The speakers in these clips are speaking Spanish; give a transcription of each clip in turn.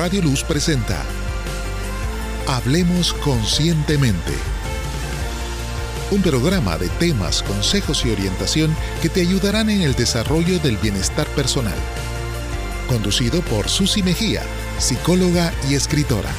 Radio Luz presenta Hablemos Conscientemente. Un programa de temas, consejos y orientación que te ayudarán en el desarrollo del bienestar personal. Conducido por Susi Mejía, psicóloga y escritora.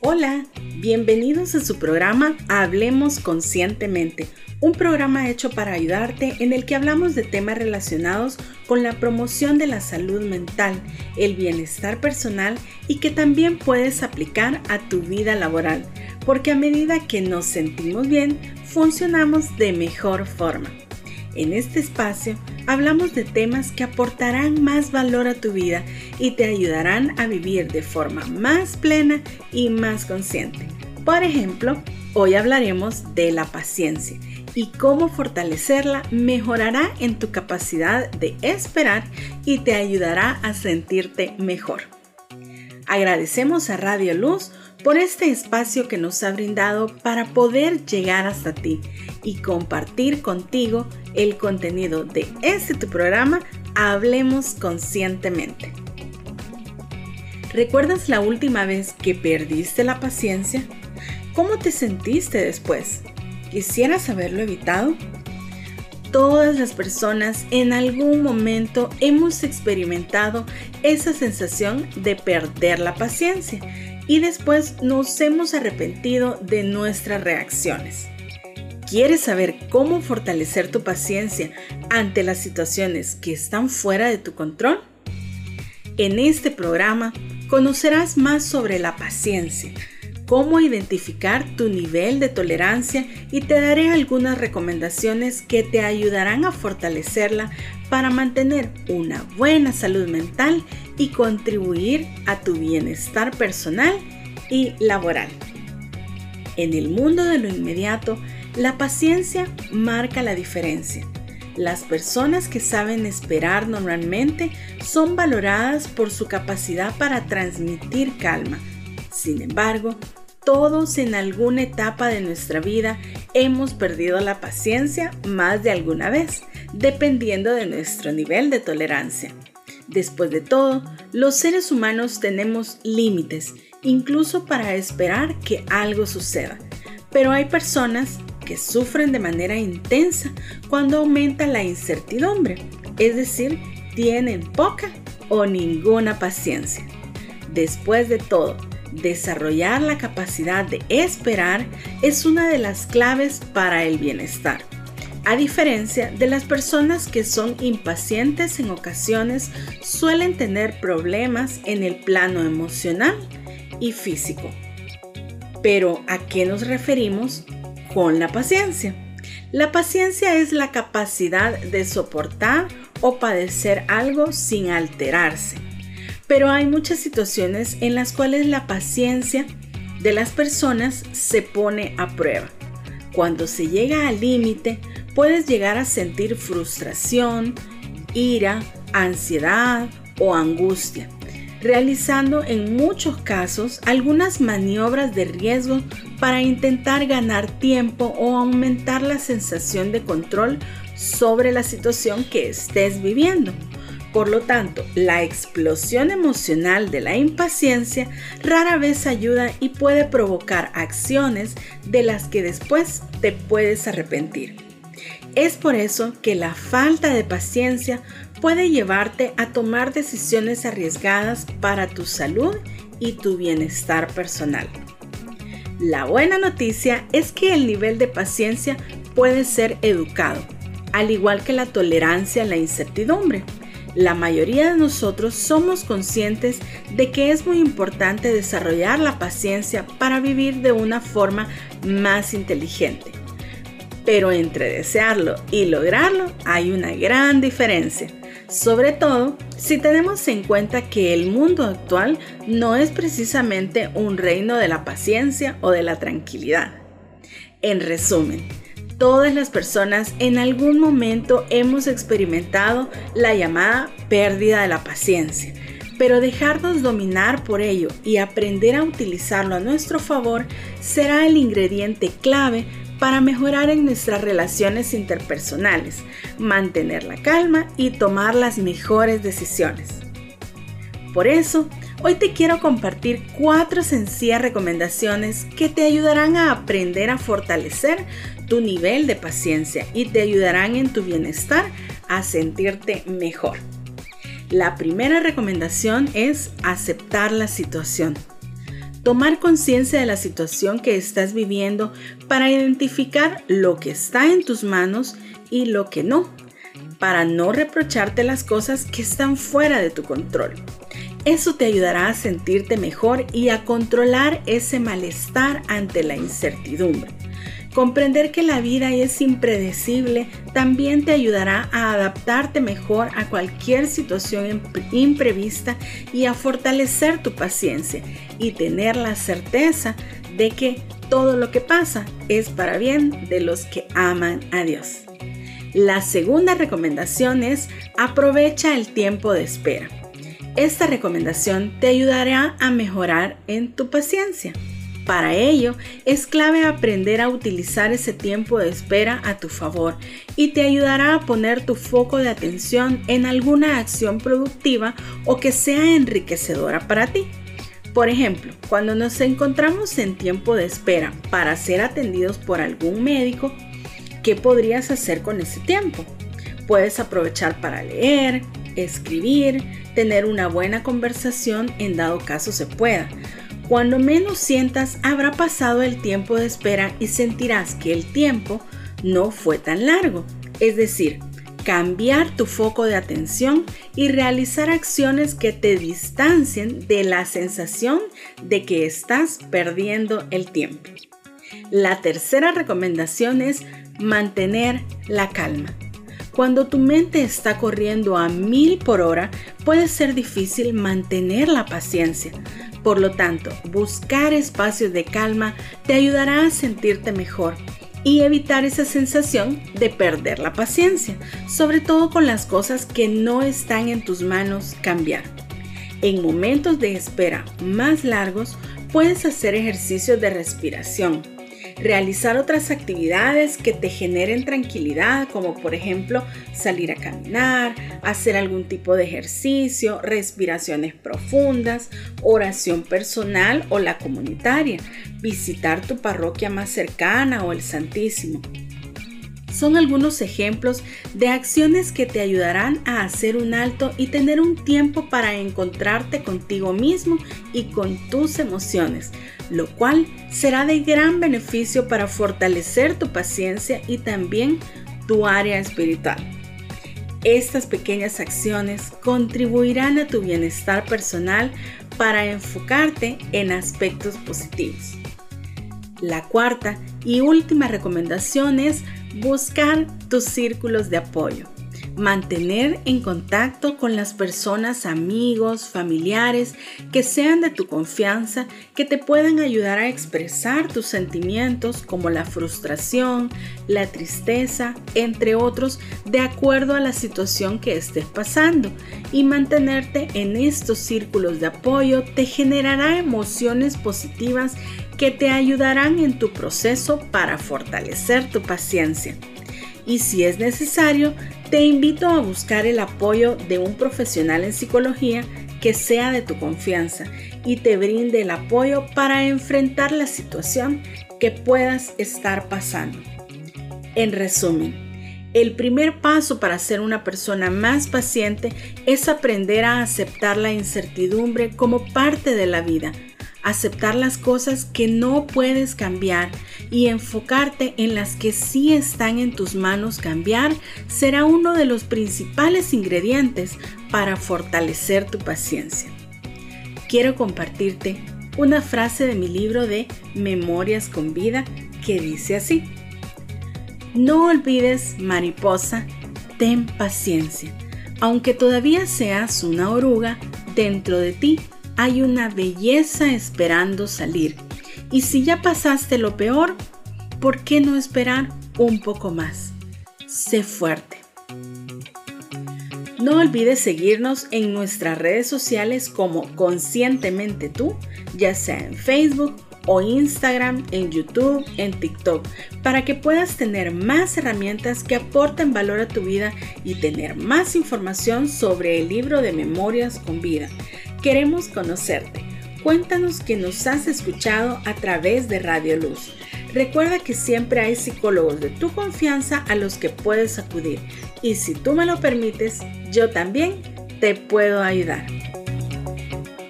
Hola, bienvenidos a su programa Hablemos Conscientemente un programa hecho para ayudarte en el que hablamos de temas relacionados con la promoción de la salud mental, el bienestar personal y que también puedes aplicar a tu vida laboral, porque a medida que nos sentimos bien, funcionamos de mejor forma. En este espacio hablamos de temas que aportarán más valor a tu vida y te ayudarán a vivir de forma más plena y más consciente. Por ejemplo, hoy hablaremos de la paciencia y cómo fortalecerla mejorará en tu capacidad de esperar y te ayudará a sentirte mejor. Agradecemos a Radio Luz por este espacio que nos ha brindado para poder llegar hasta ti y compartir contigo el contenido de este tu programa Hablemos Conscientemente. ¿Recuerdas la última vez que perdiste la paciencia? ¿Cómo te sentiste después? ¿Quisieras haberlo evitado? Todas las personas en algún momento hemos experimentado esa sensación de perder la paciencia y después nos hemos arrepentido de nuestras reacciones. ¿Quieres saber cómo fortalecer tu paciencia ante las situaciones que están fuera de tu control? En este programa conocerás más sobre la paciencia, cómo identificar tu nivel de tolerancia y te daré algunas recomendaciones que te ayudarán a fortalecerla para mantener una buena salud mental y contribuir a tu bienestar personal y laboral. En el mundo de lo inmediato, la paciencia marca la diferencia. Las personas que saben esperar normalmente son valoradas por su capacidad para transmitir calma, sin embargo, todos en alguna etapa de nuestra vida hemos perdido la paciencia más de alguna vez, dependiendo de nuestro nivel de tolerancia. Después de todo, los seres humanos tenemos límites, incluso para esperar que algo suceda. Pero hay personas que sufren de manera intensa cuando aumenta la incertidumbre, es decir, tienen poca o ninguna paciencia. Después de todo, desarrollar la capacidad de esperar es una de las claves para el bienestar. A diferencia de las personas que son impacientes en ocasiones, suelen tener problemas en el plano emocional y físico. Pero ¿a qué nos referimos con la paciencia? La paciencia es la capacidad de soportar o padecer algo sin alterarse pero hay muchas situaciones en las cuales la paciencia de las personas se pone a prueba. Cuando se llega al límite, puedes llegar a sentir frustración, ira, ansiedad o angustia, realizando en muchos casos algunas maniobras de riesgo para intentar ganar tiempo o aumentar la sensación de control sobre la situación que estés viviendo. Por lo tanto, la explosión emocional de la impaciencia rara vez ayuda y puede provocar acciones de las que después te puedes arrepentir. Es por eso que la falta de paciencia puede llevarte a tomar decisiones arriesgadas para tu salud y tu bienestar personal. La buena noticia es que el nivel de paciencia puede ser educado, al igual que la tolerancia a la incertidumbre. La mayoría de nosotros somos conscientes de que es muy importante desarrollar la paciencia para vivir de una forma más inteligente. Pero entre desearlo y lograrlo hay una gran diferencia. Sobre todo si tenemos en cuenta que el mundo actual no es precisamente un reino de la paciencia o de la tranquilidad. En resumen, Todas las personas en algún momento hemos experimentado la llamada pérdida de la paciencia, pero dejarnos dominar por ello y aprender a utilizarlo a nuestro favor será el ingrediente clave para mejorar en nuestras relaciones interpersonales, mantener la calma y tomar las mejores decisiones. Por eso, hoy te quiero compartir cuatro sencillas recomendaciones que te ayudarán a aprender a fortalecer tu nivel de paciencia y te ayudarán en tu bienestar a sentirte mejor. La primera recomendación es aceptar la situación. Tomar conciencia de la situación que estás viviendo para identificar lo que está en tus manos y lo que no, para no reprocharte las cosas que están fuera de tu control. Eso te ayudará a sentirte mejor y a controlar ese malestar ante la incertidumbre. Comprender que la vida es impredecible también te ayudará a adaptarte mejor a cualquier situación imprevista y a fortalecer tu paciencia y tener la certeza de que todo lo que pasa es para bien de los que aman a Dios. La segunda recomendación es aprovecha el tiempo de espera. Esta recomendación te ayudará a mejorar en tu paciencia. Para ello, es clave aprender a utilizar ese tiempo de espera a tu favor y te ayudará a poner tu foco de atención en alguna acción productiva o que sea enriquecedora para ti. Por ejemplo, cuando nos encontramos en tiempo de espera para ser atendidos por algún médico, ¿qué podrías hacer con ese tiempo? Puedes aprovechar para leer, escribir, tener una buena conversación en dado caso se pueda cuando menos sientas, habrá pasado el tiempo de espera y sentirás que el tiempo no fue tan largo. Es decir, cambiar tu foco de atención y realizar acciones que te distancien de la sensación de que estás perdiendo el tiempo. La tercera recomendación es mantener la calma. Cuando tu mente está corriendo a mil por hora, puede ser difícil mantener la paciencia. Por lo tanto, buscar espacios de calma te ayudará a sentirte mejor y evitar esa sensación de perder la paciencia, sobre todo con las cosas que no están en tus manos cambiar. En momentos de espera más largos, puedes hacer ejercicios de respiración, realizar otras actividades que te generen tranquilidad, como por ejemplo salir a caminar, hacer algún tipo de ejercicio, respiraciones profundas, oración personal o la comunitaria, visitar tu parroquia más cercana o el Santísimo son algunos ejemplos de acciones que te ayudarán a hacer un alto y tener un tiempo para encontrarte contigo mismo y con tus emociones, lo cual será de gran beneficio para fortalecer tu paciencia y también tu área espiritual. Estas pequeñas acciones contribuirán a tu bienestar personal para enfocarte en aspectos positivos. La cuarta y última recomendación es buscar tus círculos de apoyo. Mantener en contacto con las personas, amigos, familiares que sean de tu confianza, que te puedan ayudar a expresar tus sentimientos como la frustración, la tristeza, entre otros, de acuerdo a la situación que estés pasando. Y mantenerte en estos círculos de apoyo te generará emociones positivas que te ayudarán en tu proceso para fortalecer tu paciencia. Y si es necesario, te invito a buscar el apoyo de un profesional en psicología que sea de tu confianza y te brinde el apoyo para enfrentar la situación que puedas estar pasando. En resumen, el primer paso para ser una persona más paciente es aprender a aceptar la incertidumbre como parte de la vida aceptar las cosas que no puedes cambiar y enfocarte en las que sí están en tus manos cambiar será uno de los principales ingredientes para fortalecer tu paciencia. Quiero compartirte una frase de mi libro de Memorias con Vida que dice así. No olvides, mariposa, ten paciencia. Aunque todavía seas una oruga, dentro de ti hay una belleza esperando salir. Y si ya pasaste lo peor, ¿por qué no esperar un poco más? Sé fuerte. No olvides seguirnos en nuestras redes sociales como Conscientemente tú, ya sea en Facebook, o Instagram, en YouTube, en TikTok, para que puedas tener más herramientas que aporten valor a tu vida y tener más información sobre el libro de Memorias con Vida. Queremos conocerte. Cuéntanos que nos has escuchado a través de Radio Luz. Recuerda que siempre hay psicólogos de tu confianza a los que puedes acudir y si tú me lo permites, yo también te puedo ayudar.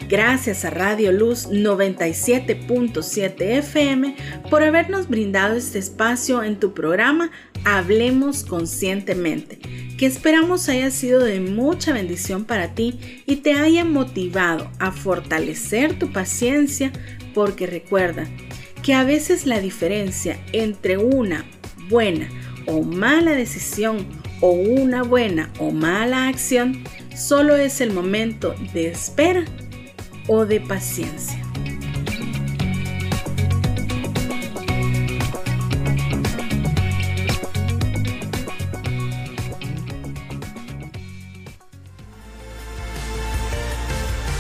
Gracias a Radio Luz 97.7 FM por habernos brindado este espacio en tu programa Hablemos Conscientemente, que esperamos haya sido de mucha bendición para ti y te haya motivado a fortalecer tu paciencia, porque recuerda que a veces la diferencia entre una buena o mala decisión o una buena o mala acción solo es el momento de espera o de paciencia.